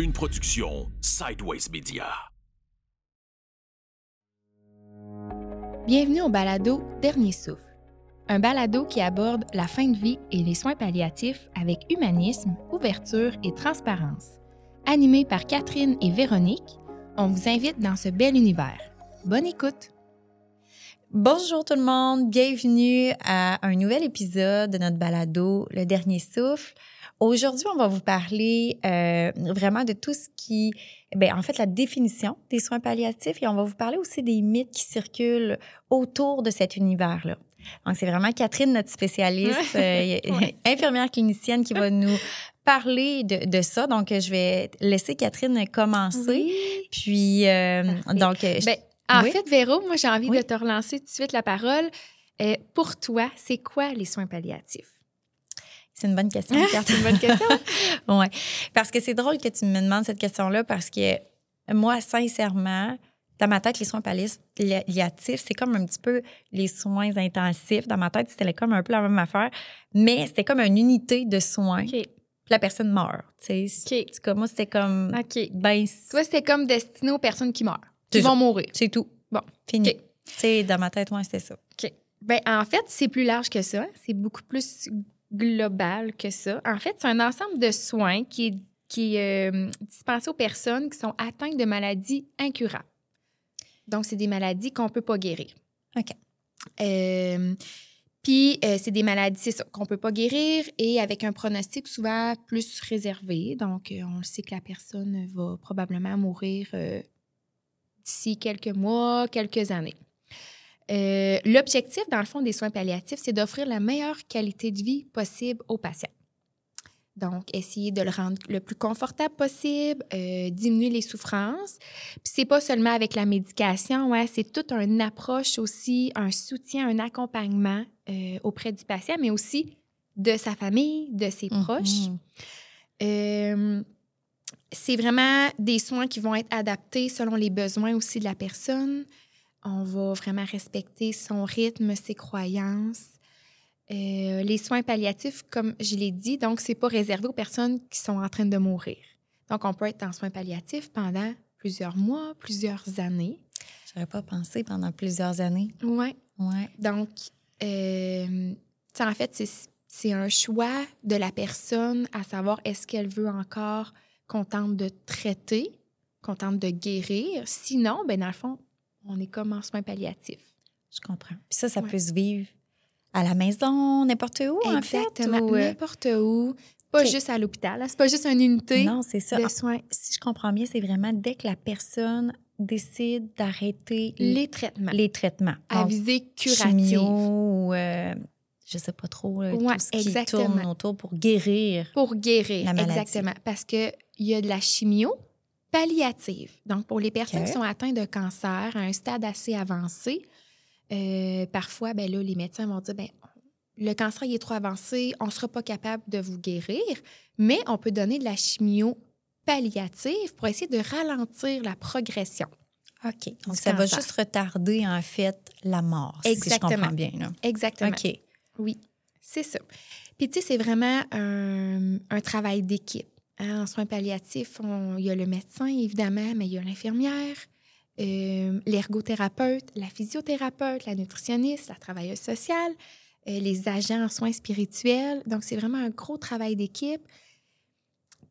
Une production Sideways Media. Bienvenue au balado Dernier souffle. Un balado qui aborde la fin de vie et les soins palliatifs avec humanisme, ouverture et transparence. Animé par Catherine et Véronique, on vous invite dans ce bel univers. Bonne écoute! Bonjour tout le monde, bienvenue à un nouvel épisode de notre balado Le Dernier Souffle. Aujourd'hui, on va vous parler euh, vraiment de tout ce qui, ben, en fait, la définition des soins palliatifs et on va vous parler aussi des mythes qui circulent autour de cet univers-là. Donc, c'est vraiment Catherine, notre spécialiste, euh, infirmière clinicienne, qui va nous parler de, de, ça. Donc, je vais laisser Catherine commencer. Puis, euh, donc, ben, en fait, Véro, moi, j'ai envie de te relancer tout de suite la parole. Euh, pour toi, c'est quoi les soins palliatifs? C'est une bonne question. c'est une bonne question. oui. Parce que c'est drôle que tu me demandes cette question-là parce que moi, sincèrement, dans ma tête, les soins palliatifs, c'est comme un petit peu les soins intensifs. Dans ma tête, c'était comme un peu la même affaire, mais c'était comme une unité de soins. OK. la personne meurt. Tu sais, comme moi, c'était comme. OK. Ben, Toi, c'était comme destiné aux personnes qui meurent, qui vont mourir. C'est tout. Bon. Fini. Tu sais, dans ma tête, moi, c'était ça. OK. Ben, en fait, c'est plus large que ça. C'est beaucoup plus global que ça. En fait, c'est un ensemble de soins qui est, qui euh, dispensé aux personnes qui sont atteintes de maladies incurables. Donc, c'est des maladies qu'on ne peut pas guérir. OK. Euh, puis, euh, c'est des maladies, c'est ça, qu'on ne peut pas guérir et avec un pronostic souvent plus réservé. Donc, on le sait que la personne va probablement mourir d'ici quelques mois, quelques années. Euh, l'objectif, dans le fond, des soins palliatifs, c'est d'offrir la meilleure qualité de vie possible aux patients. Donc, essayer de le rendre le plus confortable possible, euh, diminuer les souffrances. Puis c'est pas seulement avec la médication, ouais, c'est toute une approche aussi, un soutien, un accompagnement euh, auprès du patient, mais aussi de sa famille, de ses Mm-hmm. proches. c'est vraiment des soins qui vont être adaptés selon les besoins aussi de la personne. On va vraiment respecter son rythme, ses croyances. Euh, les soins palliatifs, comme je l'ai dit, donc, c'est pas réservé aux personnes qui sont en train de mourir. Donc, on peut être en soins palliatifs pendant plusieurs mois, plusieurs années. J'aurais pas pensé pendant plusieurs années. Oui. Ouais. Donc, euh, en fait, c'est un choix de la personne à savoir est-ce qu'elle veut encore qu'on tente de traiter, qu'on tente de guérir. Sinon, ben dans le fond, on est comme en soins palliatifs. Je comprends. Puis ça, ça peut se vivre à la maison, n'importe où, en fait. Ou... N'importe où. Pas juste à l'hôpital. C'est pas juste une unité non, c'est ça. de soins. Si je comprends bien, c'est vraiment dès que la personne décide d'arrêter les traitements. Les traitements. À visée curative. ou euh, je sais pas trop, ouais, tout ce qui exactement. tourne autour pour guérir. Pour guérir, la maladie. exactement. Parce qu'il y a de la chimio palliative. Donc, pour les personnes okay. qui sont atteintes de cancer à un stade assez avancé, euh, parfois, ben là, les médecins vont dire, ben, le cancer il est trop avancé, on ne sera pas capable de vous guérir, mais on peut donner de la chimio palliative pour essayer de ralentir la progression. OK. Donc, ça cancer. va juste retarder, en fait, la mort, Exactement. si je comprends bien. Là. Exactement. OK. Oui, c'est ça. Puis, tu sais, c'est vraiment un, un travail d'équipe. Hein, en soins palliatifs, on, il y a le médecin, évidemment, mais il y a l'infirmière, euh, l'ergothérapeute, la physiothérapeute, la nutritionniste, la travailleuse sociale, euh, les agents en soins spirituels. Donc, c'est vraiment un gros travail d'équipe.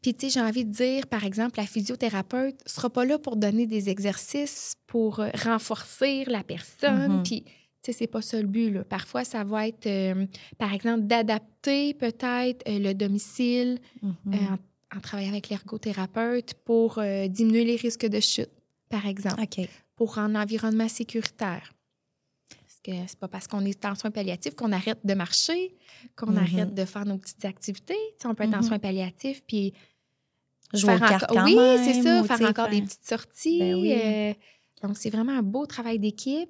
Puis, tu sais, j'ai envie de dire, par exemple, la physiothérapeute ne sera pas là pour donner des exercices pour euh, renforcer la personne. Mhm. Mm -hmm. Puis, tu sais, c'est pas ça le but. Là. Parfois, ça va être, euh, par exemple, d'adapter peut-être euh, le domicile Mm euh, en en travaillant avec l'ergothérapeute pour euh, diminuer les risques de chute, par exemple, pour rendre l'environnement sécuritaire. Parce que c'est pas parce qu'on est en soins palliatifs qu'on arrête de marcher, qu'on Mhm. arrête de faire nos petites activités. On peut être en Mhm. soins palliatifs puis Jouer faire aux encore- oui, c'est ça, faire encore des petites sorties. Ben oui. euh, donc c'est vraiment un beau travail d'équipe.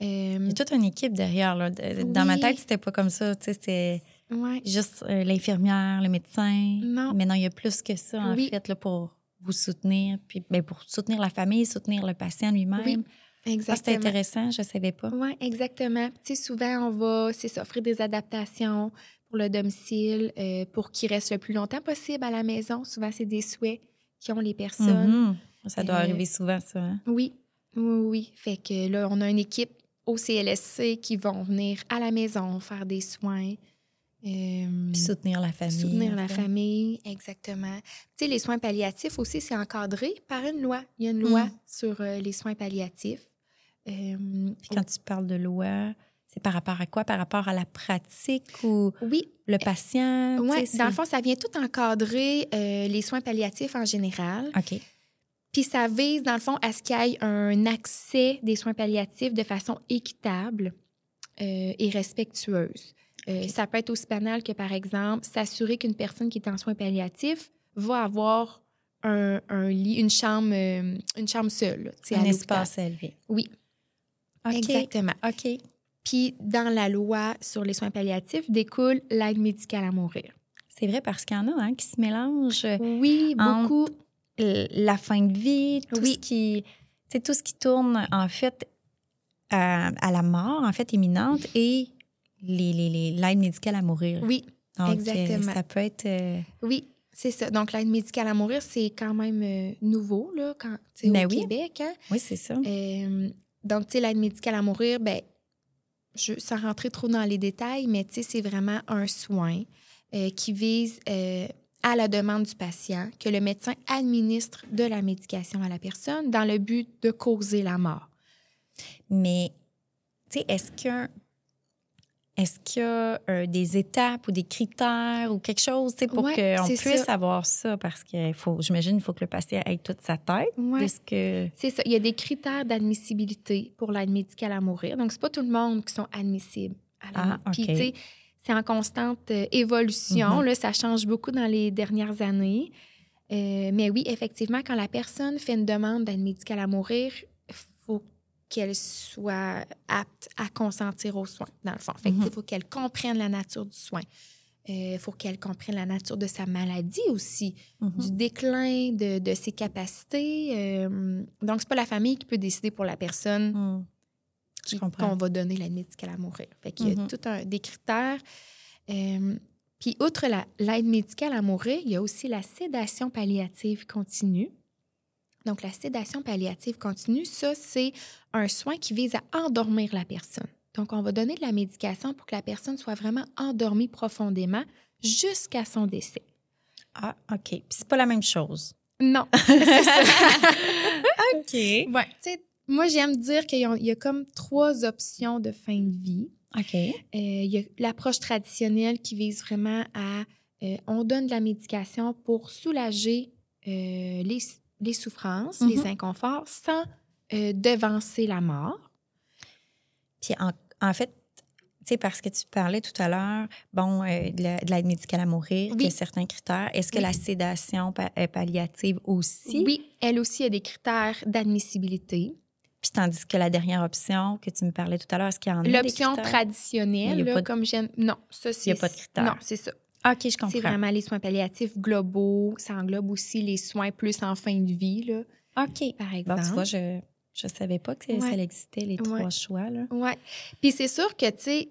Euh, Il y a toute une équipe derrière. Là. Dans ma tête, c'était pas comme ça. C'était ouais. juste euh, l'infirmière, le médecin. Non. Mais non, il y a plus que ça, en Oui. fait, là, pour vous soutenir, puis ben, pour soutenir la famille, soutenir le patient lui-même. Oui, Ah, Exactement. intéressant, je ne savais pas. Oui, exactement. Tu sais, souvent, on va c'est ça, offrir des adaptations pour le domicile, euh, pour qu'il reste le plus longtemps possible à la maison. Souvent, c'est des souhaits qu'ont les personnes. Mhm. Ça doit Euh, arriver souvent, ça. hein? Oui, oui, oui. Fait que là, on a une équipe au CLSC qui vont venir à la maison faire des soins. Euh, Puis soutenir la famille. soutenir en la famille, exactement. Tu sais, les soins palliatifs aussi, c'est encadré par une loi. Il y a une loi Mm. sur euh, les soins palliatifs. Euh, Puis quand tu parles de loi, c'est par rapport à quoi? Par rapport à la pratique ou oui, le patient? sais, dans le fond, ça vient tout encadrer les soins palliatifs en général. OK. Puis ça vise, dans le fond, à ce qu'il y ait un accès des soins palliatifs de façon équitable et respectueuse. Euh. Ça peut être aussi banal que, par exemple, s'assurer qu'une personne qui est en soins palliatifs va avoir un, un lit, une chambre, euh, une chambre seule. à Un espace élevé. Oui, exactement. OK. Puis dans la loi sur les soins palliatifs découle l'aide médicale à mourir. C'est vrai parce qu'il y en a hein, qui se mélangent. Oui, Entre- beaucoup. La fin de vie, tout Oui. ce qui, c'est tout ce qui tourne en fait à, à la mort en fait imminente et les, les, les- l'aide médicale à mourir. Oui, Donc, euh, exactement. ça peut être euh, Oui, c'est ça. Donc, l'aide médicale à mourir, c'est quand même euh, nouveau, là, quand, Ben au oui. Québec. Hein? oui c'est ça. Euh, donc, tu sais, l'aide médicale à mourir, ben, je, sans rentrer trop dans les détails, mais tu sais, c'est vraiment un soin euh, qui vise à la demande du patient que le médecin administre de la médication à la personne dans le but de causer la mort. Mais tu sais, est-ce que est-ce qu'il y a euh, des étapes ou des critères ou quelque chose pour Ouais, qu'on puisse ça. avoir ça? Parce que faut, j'imagine qu'il faut que le patient ait toute sa tête. Ouais. que... C'est ça. Il y a des critères d'admissibilité pour l'aide médicale à mourir. Donc, c'est pas tout le monde qui sont admissibles. À la Ah, c'est en constante euh, évolution. Mhm. là, ça change beaucoup dans les dernières années. Euh, mais oui, effectivement, quand la personne fait une demande d'aide médicale à mourir, qu'elle soit apte à consentir aux soins, dans le fond. Fait sais, Mhm. il faut qu'elle comprenne la nature du soin. Il faut qu'elle comprenne la nature de sa maladie aussi Mhm. du déclin de, de ses capacités. euh, donc, c'est pas la famille qui peut décider pour la personne Hmm. Qu'on va donner l'aide médicale à mourir. Fait qu'il y a Mhm. tout un, des critères. Euh, puis, outre la- l'aide médicale à mourir, il y a aussi la sédation palliative continue. Donc, la sédation palliative continue, ça, c'est un soin qui vise à endormir la personne. Donc, on va donner de la médication pour que la personne soit vraiment endormie profondément jusqu'à son décès. Ah, OK. Puis c'est pas la même chose. Non, c'est ça. OK. Ouais. Moi, j'aime dire qu'il y, a- il y a comme trois options de fin de vie. OK. Euh, il y a l'approche traditionnelle qui vise vraiment à... euh, on donne de la médication pour soulager euh, les, les souffrances, Mhm. les inconforts, sans euh, devancer la mort. Puis en, en fait, tu sais, parce que tu parlais tout à l'heure, bon, euh, de la- de l'aide médicale à mourir, Oui. il y a certains critères. Est-ce que Oui. la sédation pa- euh, palliative aussi? Oui, elle aussi a des critères d'admissibilité. Puis tandis que la dernière option que tu me parlais tout à l'heure, est-ce qu'il y en a L'option traditionnelle, là, de- comme j'aime... Non, ça, c'est... Il n'y a pas de critères. Non, c'est ça. OK, je C'est comprends. vraiment les soins palliatifs globaux. Ça englobe aussi les soins plus en fin de vie, là, OK. par Bon, exemple. tu vois, je ne savais pas que ça existait, les trois choix. Là. Oui. Puis c'est sûr que, tu sais,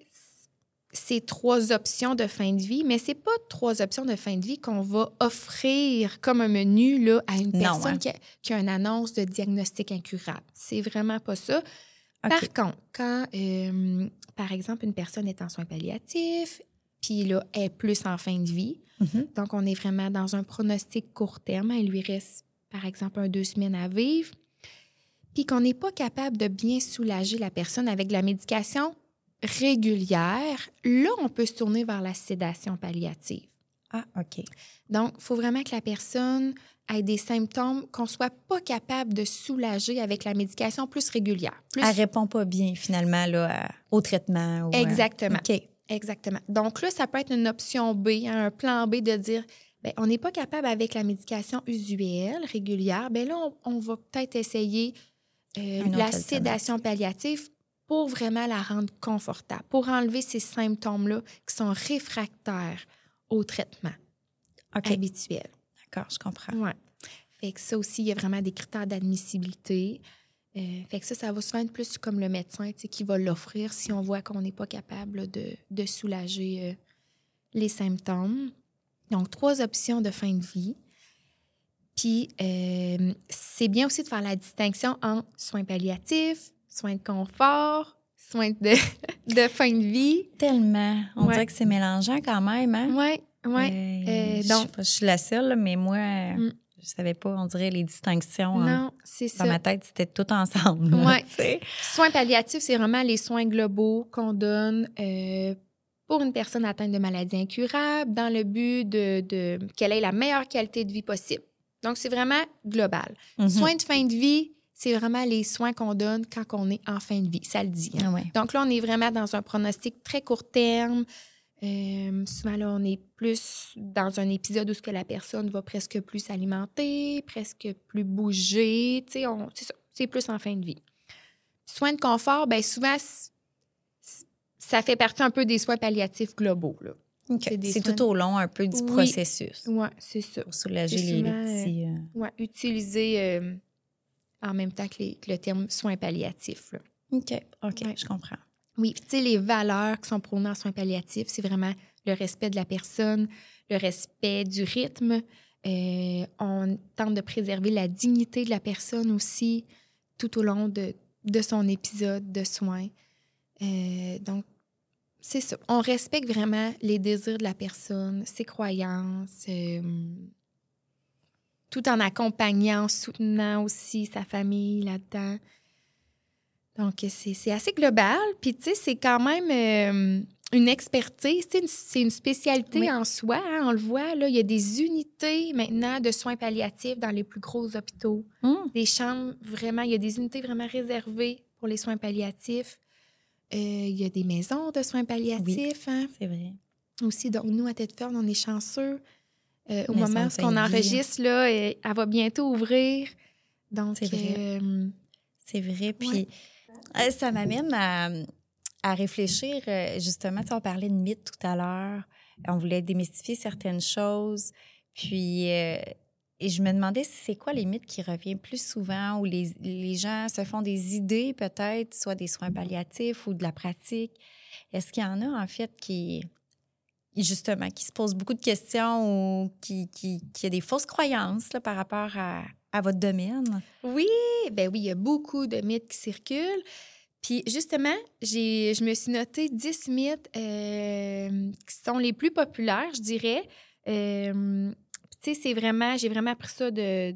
c'est trois options de fin de vie, mais c'est pas trois options de fin de vie qu'on va offrir comme un menu là, à une Non, personne hein. qui, a, qui a une annonce de diagnostic incurable. C'est vraiment pas ça. Par contre, quand, euh, par exemple, une personne est en soins palliatifs, puis là, est plus en fin de vie, Mhm. donc on est vraiment dans un pronostic court terme, il lui reste, par exemple, un deux semaines à vivre, puis qu'on n'est pas capable de bien soulager la personne avec de la médication régulière, là, on peut se tourner vers la sédation palliative. Ah, OK. Donc, il faut vraiment que la personne ait des symptômes qu'on ne soit pas capable de soulager avec la médication plus régulière. Plus... Elle répond pas bien, finalement, là, au traitement. ou, Exactement. OK. Exactement. Donc là, ça peut être une option B, hein, un plan B de dire, ben, on n'est pas capable avec la médication usuelle, régulière. Ben là, on, on va peut-être essayer euh, la sédation palliative pour vraiment la rendre confortable, pour enlever ces symptômes-là qui sont réfractaires au traitement habituel. D'accord, je comprends. Ouais. Fait que ça aussi, il y a vraiment des critères d'admissibilité. Euh, fait que ça, ça va souvent être plus comme le médecin qui va l'offrir si on voit qu'on n'est pas capable de, de soulager euh, les symptômes. Donc, trois options de fin de vie. Puis, euh, c'est bien aussi de faire la distinction entre soins palliatifs, soins de confort, soins de, de fin de vie. Tellement. On Ouais. dirait que c'est mélangeant quand même, hein? Oui, oui. Je, donc- je suis la seule, mais moi, Mm. Je savais pas, on dirait, les distinctions. hein. non, c'est Dans ça. ma tête, c'était tout ensemble. Soins palliatifs, c'est vraiment les soins globaux qu'on donne euh, pour une personne atteinte de maladies incurables dans le but de, de- qu'elle ait la meilleure qualité de vie possible. Donc, c'est vraiment global. Mhm. Soins de fin de vie, c'est vraiment les soins qu'on donne quand on est en fin de vie. Ça le dit. hein. Ah ouais. Donc là, on est vraiment dans un pronostic très court terme. Euh, souvent, là, on est plus dans un épisode où ce que la personne va presque plus s'alimenter, presque plus bouger. Tu sais, on- c'est plus en fin de vie. Soins de confort, bien souvent, ça fait partie un peu des soins palliatifs globaux. Là. C'est soins- tout au long un peu du Oui. processus Ouais, c'est ça. pour soulager les, petits. euh, Ouais, utiliser euh, en même temps que, les- que le terme soins palliatifs. là. OK, OK, Ouais. je comprends. Oui, tu sais, les valeurs qui sont prônées en soins palliatifs, c'est vraiment le respect de la personne, le respect du rythme. Euh, on tente de préserver la dignité de la personne aussi tout au long de, de son épisode de soins. Euh, donc, c'est ça. On respecte vraiment les désirs de la personne, ses croyances, euh, tout en accompagnant, soutenant aussi sa famille là-dedans. Donc, c'est assez global. Puis, tu sais, c'est quand même euh, une expertise. C'est une, spécialité Oui. en soi. hein, on le voit, là. Il y a des unités maintenant de soins palliatifs dans les plus gros hôpitaux. Hum, Des chambres, vraiment, il y a des unités vraiment réservées pour les soins palliatifs. Euh, il y a des maisons de soins palliatifs hein, c'est vrai. aussi. Donc, nous, à Tedford, on est chanceux. Euh, au moment où on enregistre, là, elle va bientôt ouvrir. Donc, C'est vrai. C'est vrai. Puis Ouais. Euh, ça m'amène à, réfléchir. euh, justement, tu parlait de mythes tout à l'heure. On voulait démystifier certaines choses. Puis, euh, je me demandais c'est quoi les mythes qui reviennent plus souvent, où les, gens se font des idées, peut-être, soit des soins palliatifs ou de la pratique. Est-ce qu'il y en a, en fait, qui, justement, qui se posent beaucoup de questions ou qui, qui, a des fausses croyances par rapport à, à votre domaine? Oui, ben oui, il y a beaucoup de mythes qui circulent. Puis justement, j'ai, je me suis noté 10 mythes euh, qui sont les plus populaires, je dirais. Euh, tu sais, c'est vraiment, j'ai vraiment appris ça de,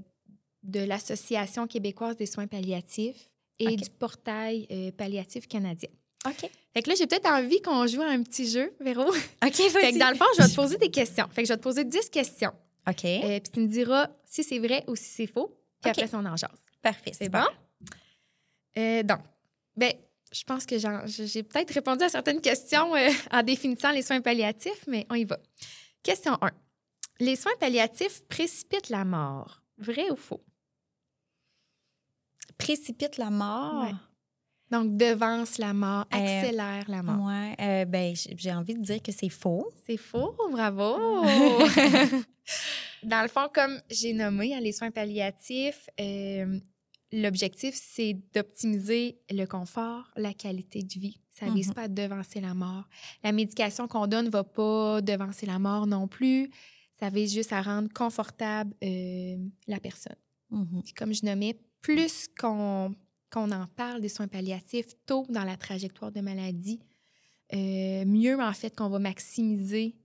de l'Association québécoise des soins palliatifs et du portail euh, palliatif canadien. OK. Fait que là, j'ai peut-être envie qu'on joue à un petit jeu, Véro. OK, fait que dans le fond, je vais te poser des questions. Fait que je vais te poser 10 questions. OK. Euh, puis tu me diras si c'est vrai ou si c'est faux. Puis OK. après, on en jase. Parfait. C'est bon? Euh, donc, ben, je pense que j'ai peut-être répondu à certaines questions euh, en définissant les soins palliatifs, mais on y va. Question 1. Les soins palliatifs précipitent la mort. Vrai ou faux? Précipite la mort? Ouais. Donc, devance la mort, Euh, accélère la mort. Ouais, euh, ben, j'ai envie de dire que c'est faux. C'est faux, bravo! Dans le fond, comme j'ai nommé, hein, les soins palliatifs, euh, l'objectif, c'est d'optimiser le confort, la qualité de vie. Ça ne vise Mhm. pas à devancer la mort. La médication qu'on donne ne va pas devancer la mort non plus. Ça vise juste à rendre confortable euh, la personne. Mhm. Puis comme je nommais, plus qu'on qu'on en parle des soins palliatifs tôt dans la trajectoire de maladie, euh, mieux en fait qu'on va maximiser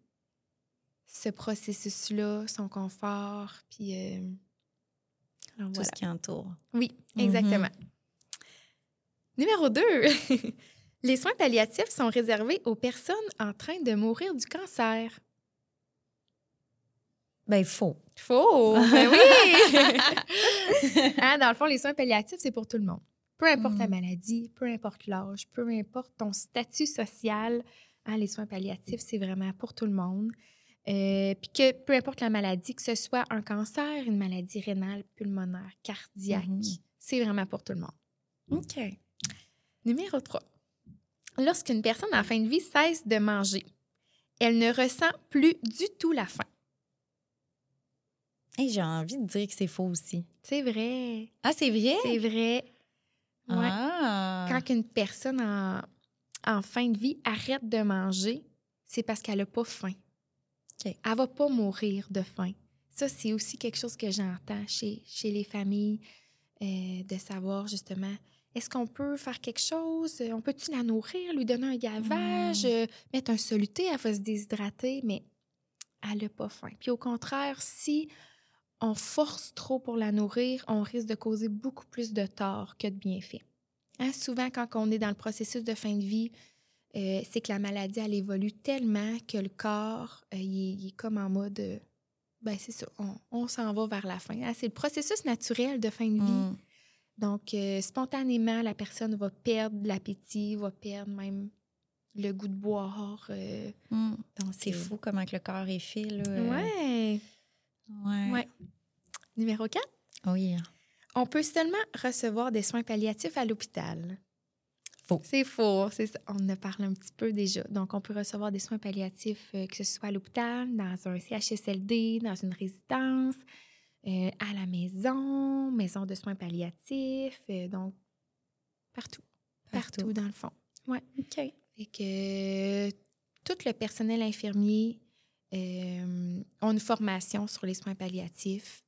ce processus-là, son confort, puis euh, alors Tout voilà. ce qui entoure. Oui, Mhm. exactement. Numéro 2. Les soins palliatifs sont réservés aux personnes en train de mourir du cancer. Ben, faux. Faux! Ben oui! Hein, dans le fond, les soins palliatifs, c'est pour tout le monde. Peu importe la Mm. maladie, peu importe l'âge, peu importe ton statut social, hein, les soins palliatifs, c'est vraiment pour tout le monde. Euh, Puis que peu importe la maladie, que ce soit un cancer, une maladie rénale, pulmonaire, cardiaque, Mhm. c'est vraiment pour tout le monde. OK. Numéro 3. Lorsqu'une personne en fin de vie cesse de manger, elle ne ressent plus du tout la faim. Hey, j'ai envie de dire que c'est faux aussi. C'est vrai. Ah, c'est vrai? C'est vrai. Ouais. Ah. Quand une personne en, en fin de vie arrête de manger, c'est parce qu'elle n'a pas faim. Elle va pas mourir de faim. ça, c'est aussi quelque chose que j'entends chez, chez les familles, euh, de savoir justement, est-ce qu'on peut faire quelque chose? On peut-tu la nourrir, lui donner un gavage, euh, mettre un soluté, elle va se déshydrater, mais elle n'a pas faim. Puis au contraire, si on force trop pour la nourrir, on risque de causer beaucoup plus de tort que de bienfaits. Hein, souvent, quand on est dans le processus de fin de vie, euh, c'est que la maladie, elle évolue tellement que le corps, euh, il, est, il est comme en mode, euh, ben c'est ça, on, on s'en va vers la fin. Hein, c'est le processus naturel de fin de vie. Mm. Donc, spontanément, la personne va perdre l'appétit, va perdre même le goût de boire. Mm. donc, C'est fou comment que le corps est fait. Là. Ouais. Ouais. Ouais. Numéro 4. Oui. On peut seulement recevoir des soins palliatifs à l'hôpital. Faux. C'est faux, c'est ça. On en a parlé un petit peu déjà. Donc, on peut recevoir des soins palliatifs, euh, que ce soit à l'hôpital, dans un CHSLD, dans une résidence, euh, à la maison, maison de soins palliatifs, euh, donc partout, partout, Partout. dans le fond. OK. Fait que tout le personnel infirmier euh, ont une formation sur les soins palliatifs.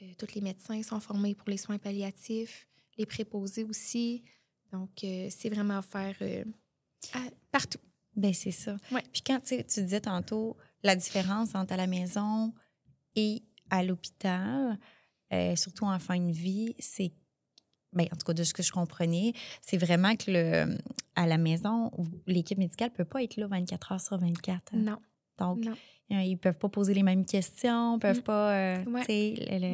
Euh, tous les médecins sont formés pour les soins palliatifs, les préposés aussi. Donc, euh, c'est vraiment à faire euh, à- partout. Ben c'est ça. Ouais. Puis quand tu sais, tu disais tantôt la différence entre à la maison et à l'hôpital, surtout en fin de vie, c'est ben, en tout cas de ce que je comprenais, c'est vraiment que le à la maison, l'équipe médicale peut pas être là 24 heures sur 24. Non, Donc euh, ils peuvent pas poser les mêmes questions, peuvent Mm. pas euh, Ouais.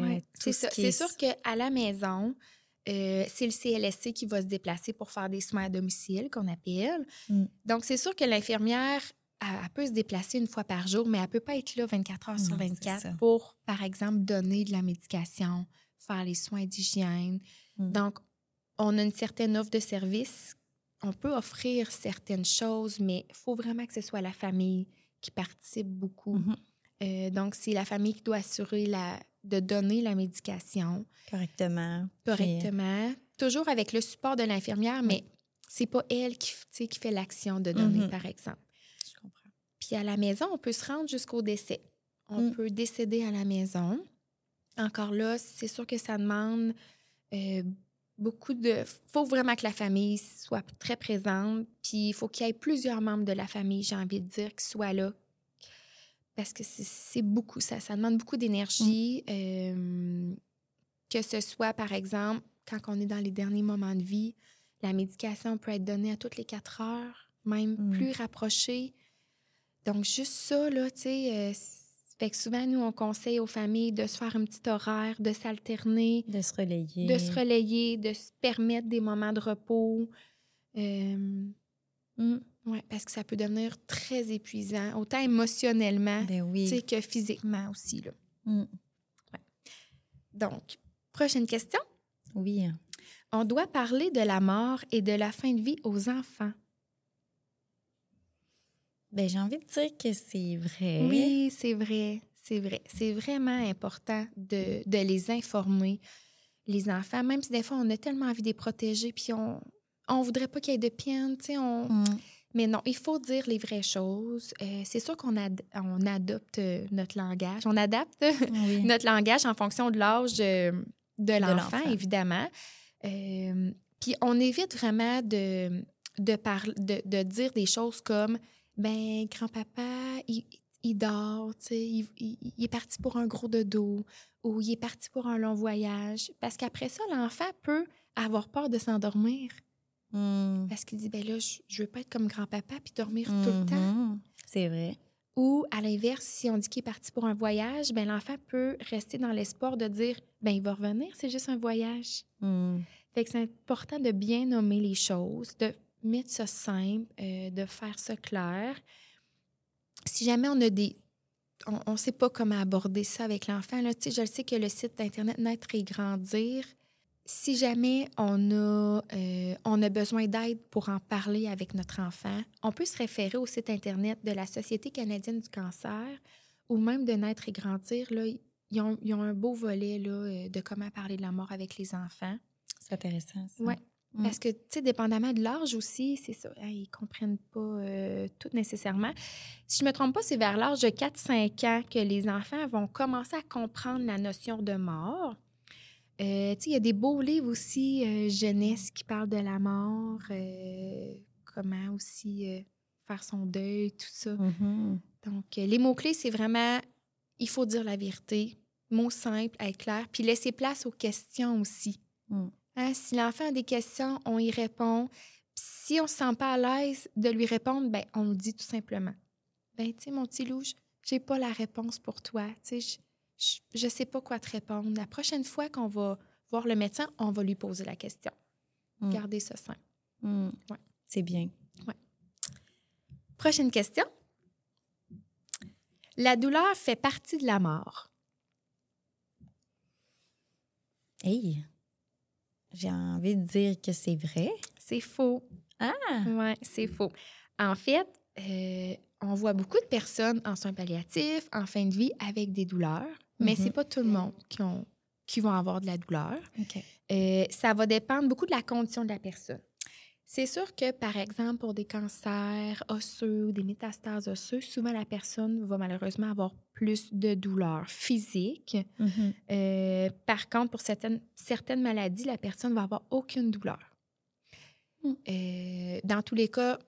Ouais, c'est ce sûr qu'à la maison, euh, c'est le CLSC qui va se déplacer pour faire des soins à domicile, qu'on appelle. Mm. Donc, c'est sûr que l'infirmière, elle, elle peut se déplacer une fois par jour, mais elle ne peut pas être là 24 heures sur Non, c'est 24 ça. pour, par exemple, donner de la médication, faire les soins d'hygiène. Mm. Donc, on a une certaine offre de service. On peut offrir certaines choses, mais il faut vraiment que ce soit la famille qui participe beaucoup. Mhm. Euh, donc, c'est la famille qui doit assurer la, de donner la médication correctement. Puis, correctement, toujours avec le support de l'infirmière, mais c'est pas elle qui, qui fait l'action de donner, Mhm. par exemple. je comprends. Puis à la maison, on peut se rendre jusqu'au décès. On Mm. peut décéder à la maison. Encore là, c'est sûr que ça demande euh, beaucoup de... faut vraiment que la famille soit très présente. Puis il faut qu'il y ait plusieurs membres de la famille, j'ai envie de dire, qui soient là. Parce que c'est- beaucoup, ça, ça demande beaucoup d'énergie. euh, que ce soit, par exemple, quand on est dans les derniers moments de vie, la médication peut être donnée à toutes les quatre heures, même Mm. plus rapprochée. Donc, juste ça, là, tu sais, euh, fait que souvent, nous, on conseille aux familles de se faire un petit horaire, de s'alterner, De se relayer. de se relayer, de se permettre des moments de repos. Euh, Mm. ouais, parce que ça peut devenir très épuisant, autant émotionnellement Ben oui. que physiquement aussi. Là. Mm. Donc, prochaine question. Oui. On doit parler de la mort et de la fin de vie aux enfants. Ben, j'ai envie de dire que c'est vrai. Oui, c'est vrai. C'est vrai. C'est vraiment important de, de les informer, les enfants, même si des fois, on a tellement envie de les protéger, puis on on voudrait pas qu'il y ait de peine, tu sais, on... Mm. Mais non, il faut dire les vraies choses. Euh, c'est sûr qu'on ad- on adopte euh, notre langage. On adapte Oui. notre langage en fonction de l'âge euh, de l'enfant, évidemment. Euh, Puis on évite vraiment de, de, de, de dire des choses comme ben grand-papa, il, il dort, il, il- il est parti pour un gros dodo ou il est parti pour un long voyage. Parce qu'après ça, l'enfant peut avoir peur de s'endormir Mm. parce qu'il dit ben là, je, je veux pas être comme grand-papa puis dormir tout le temps. Mhm. C'est vrai. Ou à l'inverse, si on dit qu'il est parti pour un voyage, ben l'enfant peut rester dans l'espoir de dire ben il va revenir, c'est juste un voyage. Mm. Fait que c'est important de bien nommer les choses, de mettre ça simple, euh, de faire ça clair. Si jamais on a des on ne sait pas comment aborder ça avec l'enfant. Là. Je le sais que le site Internet Naître et Grandir, si jamais on a, euh, on a besoin d'aide pour en parler avec notre enfant, on peut se référer au site Internet de la Société canadienne du cancer ou même de Naître et Grandir. Là, ils, ont, ils ont un beau volet là, euh, de comment parler de la mort avec les enfants. C'est intéressant, ça. Mm. Parce que, tu sais, dépendamment de l'âge aussi, c'est ça, hein, ils comprennent pas euh, tout nécessairement. Si je me trompe pas, c'est vers l'âge de 4-5 ans que les enfants vont commencer à comprendre la notion de mort. Euh, tu sais, il y a des beaux livres aussi, euh, jeunesse, qui parlent de la mort, euh, comment aussi faire son deuil, tout ça. Mhm. Donc, les mots-clés, c'est vraiment, il faut dire la vérité, mots simples, être clair, puis laisser place aux questions aussi. Mm. Hein, si l'enfant a des questions, on y répond. Si on ne se sent pas à l'aise de lui répondre, ben, on le dit tout simplement. Ben, tu sais, mon petit loup, j'ai pas la réponse pour toi. Tu sais, je ne sais pas quoi te répondre. La prochaine fois qu'on va voir le médecin, on va lui poser la question. Mm. Gardez ça simple. Mm. Ouais. C'est bien. Prochaine question. La douleur fait partie de la mort. Hey, j'ai envie de dire que c'est vrai. C'est faux. Ah! Oui, c'est faux. En fait, euh, on voit beaucoup de personnes en soins palliatifs, en fin de vie, avec des douleurs, mais Mhm. c'est pas tout le monde qui, ont, qui vont avoir de la douleur. Euh, ça va dépendre beaucoup de la condition de la personne. C'est sûr que, par exemple, pour des cancers osseux ou des métastases osseuses, souvent la personne va malheureusement avoir plus de douleurs physiques. Mhm. Euh, par contre, pour certaines, certaines maladies, la personne va avoir aucune douleur. Mm. Euh, dans tous les cas,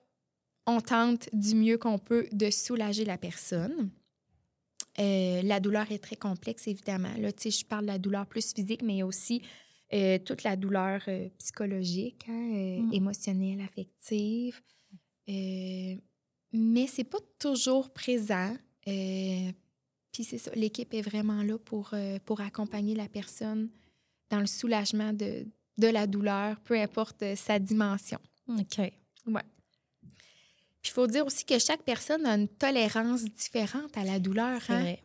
on tente du mieux qu'on peut de soulager la personne. Euh, la douleur est très complexe, évidemment. Là, tu sais, je parle de la douleur plus physique, mais aussi euh, toute la douleur euh, psychologique, hein, euh, Mm. émotionnelle, affective. Mais c'est pas toujours présent. Puis c'est ça, l'équipe est vraiment là pour, pour accompagner la personne dans le soulagement de, de la douleur, peu importe sa dimension. OK. Ouais. Puis il faut dire aussi que chaque personne a une tolérance différente à la douleur. C'est hein. vrai.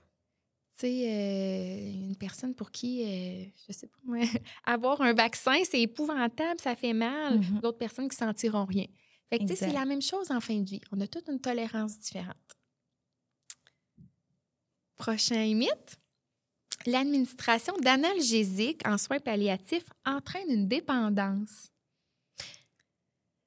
Tu sais, euh, une personne pour qui, euh, je sais pas moi, avoir un vaccin, c'est épouvantable, ça fait mal. D'autres personnes qui sentiront rien. Fait que, tu sais, c'est la même chose en fin de vie. On a toute une tolérance différente. Prochain mythe. L'administration d'analgésiques en soins palliatifs entraîne une dépendance.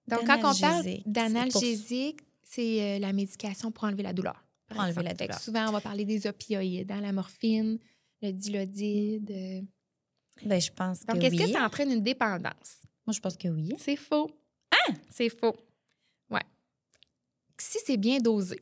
Donc, quand on parle D'analgésiques, c'est pour- d'analgésiques, c'est euh, la médication pour enlever la douleur. Par Pour enlever exemple. la douleur. souvent, on va parler des opioïdes, hein, la morphine, le dilodide. euh. Ben, je pense Donc, que est-ce oui. que ça entraîne une dépendance? Moi, je pense que oui. C'est faux. Ah! C'est faux. Ouais. Si c'est bien dosé,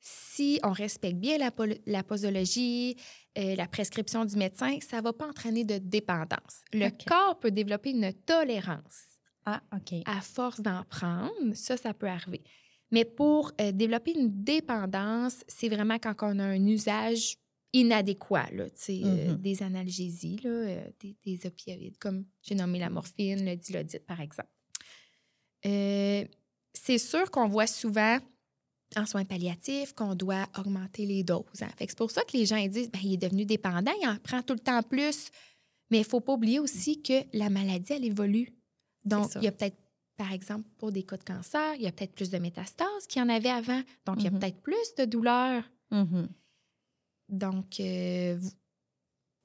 si on respecte bien la, posologie, euh, la prescription du médecin, ça ne va pas entraîner de dépendance. Le corps peut développer une tolérance Ah, OK. à force d'en prendre. Ça, ça peut arriver. Mais pour euh, développer une dépendance, c'est vraiment quand on a un usage inadéquat, là, euh, Mhm. des analgésies, là, euh, des, des opioïdes, comme j'ai nommé la morphine, le dilodite, par exemple. C'est sûr qu'on voit souvent en soins palliatifs qu'on doit augmenter les doses. hein. C'est pour ça que les gens ils disent ben, il est devenu dépendant, il en prend tout le temps plus. Mais il ne faut pas oublier aussi que la maladie, elle évolue. Donc, il y a peut-être, par exemple, pour des cas de cancer, il y a peut-être plus de métastases qu'il y en avait avant. Donc, il y a Mhm. peut-être plus de douleurs. Mhm. Donc, euh,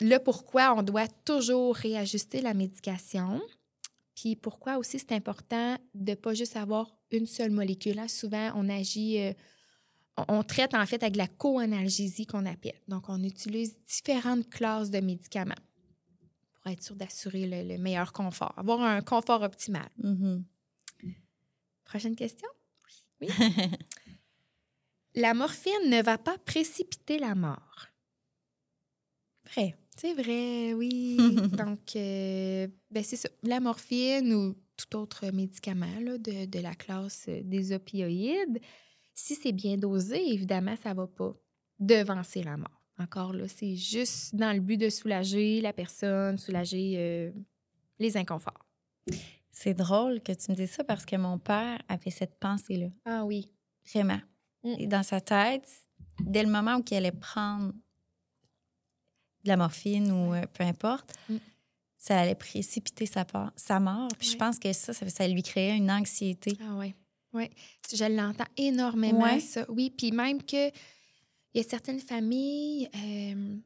le pourquoi on doit toujours réajuster la médication. Puis pourquoi aussi c'est important de ne pas juste avoir une seule molécule. hein. Souvent, on agit, euh, on, on traite en fait avec la co-analgésie qu'on appelle. Donc, on utilise différentes classes de médicaments pour être sûr d'assurer le, le meilleur confort, avoir un confort optimal. Mhm. Prochaine question? Oui. la morphine ne va pas précipiter la mort. Vrai. C'est vrai, oui. Donc, euh, ben c'est ça. La morphine ou tout autre médicament là, de, de la classe euh, des opioïdes, si c'est bien dosé, évidemment, ça ne va pas devancer la mort. Encore là, c'est juste dans le but de soulager la personne, soulager euh, les inconforts. C'est drôle que tu me dises ça parce que mon père avait cette pensée-là. Ah oui. Vraiment. Mm. Et dans sa tête, dès le moment où il allait prendre de la morphine ou euh, peu importe, Mm. ça allait précipiter sa, part- sa mort. Puis je pense que ça, ça, ça lui créait une anxiété. Ah oui. Oui. Je l'entends énormément, Ouais. ça. Oui, puis même que il y a certaines familles, euh,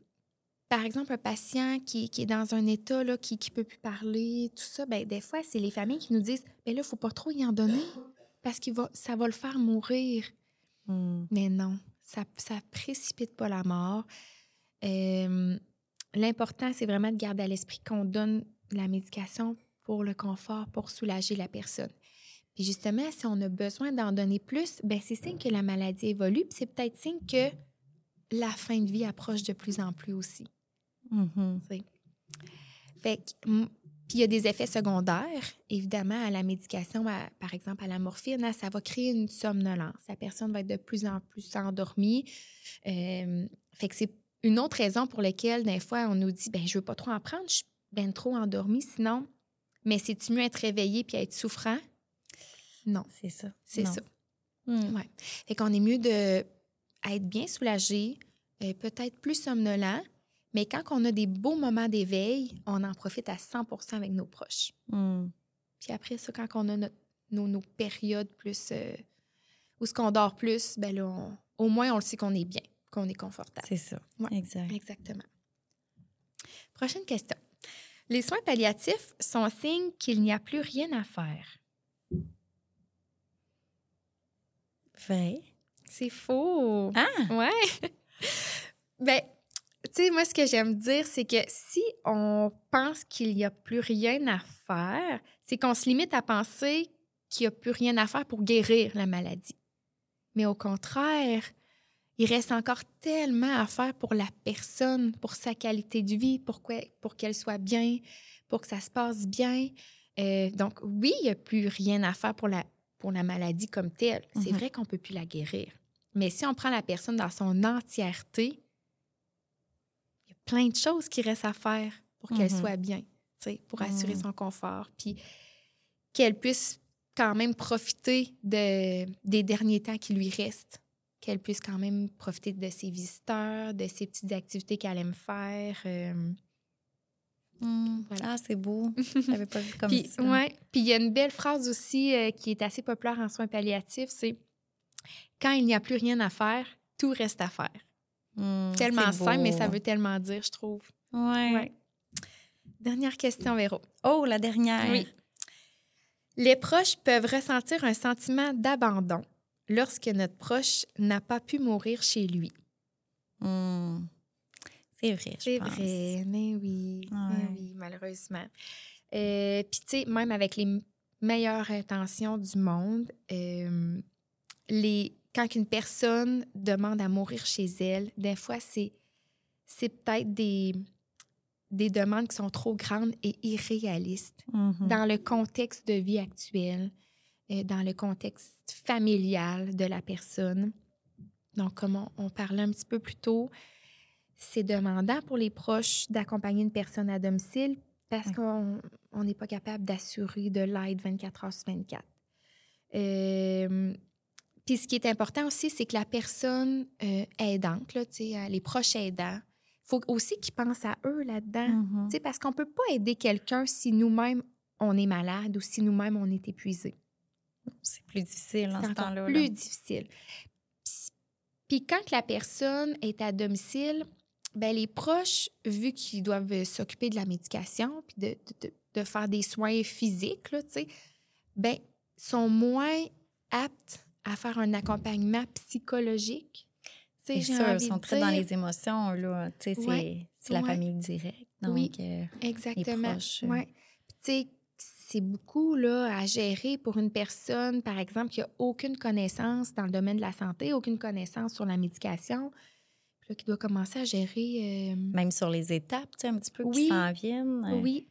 par exemple, un patient qui, qui est dans un état là, qui ne peut plus parler, tout ça, ben, des fois, c'est les familles qui nous disent ben là, il ne faut pas trop y en donner parce que ça va le faire mourir. Hmm. Mais non, ça ne précipite pas la mort. Euh, L'important, c'est vraiment de garder à l'esprit qu'on donne la médication pour le confort, pour soulager la personne. Puis justement, si on a besoin d'en donner plus, ben c'est signe que la maladie évolue, puis c'est peut-être signe que la fin de vie approche de plus en plus aussi. Mhm. Fait que, puis il y a des effets secondaires, évidemment, à la médication, par exemple à la morphine, hein, ça va créer une somnolence. La personne va être de plus en plus endormie. Euh, fait que c'est une autre raison pour laquelle, des fois, on nous dit ben je veux pas trop en prendre, je suis bien trop endormie, sinon. Mais c'est-tu mieux être réveillé puis être souffrant? Non. C'est ça. C'est ça. Hmm. Ouais. Fait qu'on est mieux de être bien soulagé, euh, peut-être plus somnolent, mais quand on a des beaux moments d'éveil, on en profite à 100% avec nos proches. Hmm. Puis après ça, quand on a notre- nos, nos périodes plus euh, où ce qu'on dort plus, ben là, on- au moins on le sait qu'on est bien, qu'on est confortable. C'est ça. Ouais. Exact. Exactement. Prochaine question. Les soins palliatifs sont signe qu'il n'y a plus rien à faire. Vrai. C'est faux. Ah! Ouais. ben, tu sais, moi, ce que j'aime dire, c'est que si on pense qu'il n'y a plus rien à faire, c'est qu'on se limite à penser qu'il n'y a plus rien à faire pour guérir la maladie. Mais au contraire, il reste encore tellement à faire pour la personne, pour sa qualité de vie, pour, que- pour qu'elle soit bien, pour que ça se passe bien. Euh, donc, oui, il n'y a plus rien à faire pour la, pour la maladie comme telle. C'est Mhm. vrai qu'on ne peut plus la guérir. Mais si on prend la personne dans son entièreté, plein de choses qui restent à faire pour qu'elle Mhm. soit bien, pour assurer Mhm. son confort, puis qu'elle puisse quand même profiter de, des derniers temps qui lui restent, qu'elle puisse quand même profiter de ses visiteurs, de ses petites activités qu'elle aime faire. euh. Hmm. Voilà. Ah, c'est beau. Je l'avais pas vu comme Puis, ça. ouais. Puis il y a une belle phrase aussi euh, qui est assez populaire en soins palliatifs, c'est quand il n'y a plus rien à faire, tout reste à faire. Hmm, Tellement simple, mais ça veut tellement dire, je trouve. Ouais. Ouais. Dernière question, Véro. Oh, la dernière. Oui. Les proches peuvent ressentir un sentiment d'abandon lorsque notre proche n'a pas pu mourir chez lui. Hmm. C'est vrai, je C'est vrai, mais oui, mais oui, malheureusement. Euh, Puis, tu sais, même avec les meilleures intentions du monde, euh, les, quand une personne demande à mourir chez elle, des fois, c'est, c'est peut-être des, des demandes qui sont trop grandes et irréalistes Mhm. dans le contexte de vie actuel, euh, dans le contexte familial de la personne. Donc, comme on, on parlait un petit peu plus tôt, c'est demandant pour les proches d'accompagner une personne à domicile parce Ouais. qu'on on n'est pas capable d'assurer de l'aide 24 heures sur 24. Euh, puis ce qui est important aussi, c'est que la personne euh, aidante, là, euh, les proches aidants, il faut aussi qu'ils pensent à eux là-dedans. Tu sais, parce qu'on ne peut pas aider quelqu'un si nous-mêmes, on est malade ou si nous-mêmes, on est épuisé. C'est plus difficile en ce temps-là. plus là. difficile. Puis- quand la personne est à domicile, ben les proches, vu qu'ils doivent euh, s'occuper de la médication puis de, de- de- de faire des soins physiques, là, ben, sont moins aptes à faire un accompagnement psychologique. C'est sûr, ils sont très dans les émotions, là. Tu sais, c'est Ouais, la famille directe. Donc, Oui. euh, Exactement. proches, euh. Ouais. Tu sais, c'est beaucoup là, à gérer pour une personne, par exemple, qui n'a aucune connaissance dans le domaine de la santé, aucune connaissance sur la médication, puis là, qui doit commencer à gérer. euh, même sur les étapes, tu sais, un petit peu Oui. qui s'en viennent. Oui,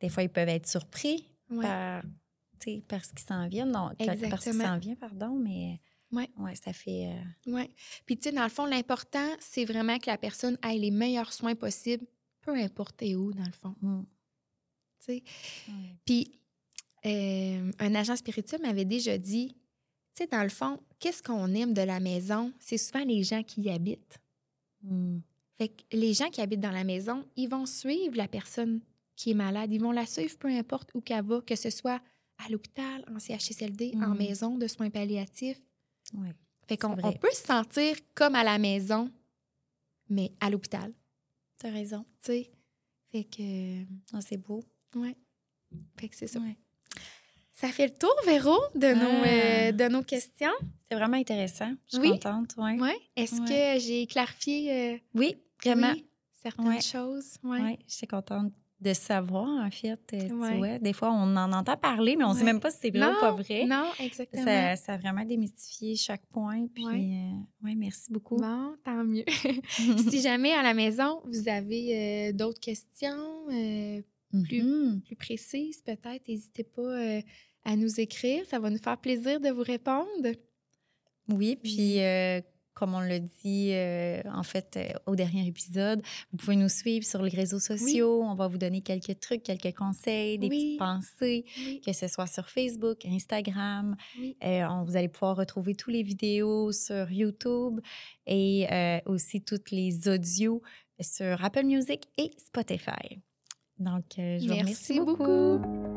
Des fois, ils peuvent être surpris par, tu sais, par ce qui s'en vient. Non, par- par ce qui Exactement. s'en vient, pardon, mais Ouais. ouais, ça fait... euh, ouais. Puis, tu sais, dans le fond, l'important, c'est vraiment que la personne ait les meilleurs soins possibles, peu importe où, dans le fond. hmm, tu sais? Puis, euh, un agent spirituel m'avait déjà dit, tu sais, dans le fond, qu'est-ce qu'on aime de la maison? C'est souvent les gens qui y habitent. Hmm. Fait que les gens qui habitent dans la maison, ils vont suivre la personne qui est malade. Ils vont la suivre peu importe où qu'elle va, que ce soit à l'hôpital, en CHSLD, en Mhm. maison de soins palliatifs. Ouais. Fait qu'on on peut se sentir comme à la maison, mais à l'hôpital. T'as raison. tu sais. Fait que, Ah, c'est beau. ouais. Fait que c'est ça. Ouais. Ça fait le tour, Véro, de, nos, Ah. euh, de nos questions. C'est vraiment intéressant. Je suis Oui. contente. Ouais. Ouais. Est-ce Ouais. que j'ai clarifié euh, Oui, vraiment. oui, certaines choses? Oui, Ouais. je suis contente de savoir, en fait. euh, Tu Ouais. vois, des fois, on en entend parler, mais on ne sait même pas si c'est vrai ou pas vrai. Non, exactement. Ça, ça a vraiment démystifié chaque point. Puis, Ouais. euh, ouais, merci beaucoup. Bon, tant mieux. si jamais à la maison, vous avez euh, d'autres questions euh, plus- Mhm. plus précises, peut-être, n'hésitez pas à nous écrire. Ça va nous faire plaisir de vous répondre. Oui, puis comme on l'a dit euh, en fait euh, au dernier épisode, vous pouvez nous suivre sur les réseaux sociaux. On va vous donner quelques trucs, quelques conseils, des Oui. petites pensées, Oui, que ce soit sur Facebook, Instagram. Euh, on- vous allez pouvoir retrouver tous les vidéos sur YouTube et aussi toutes les audios sur Apple Music et Spotify. Donc, je vous remercie Merci beaucoup. beaucoup.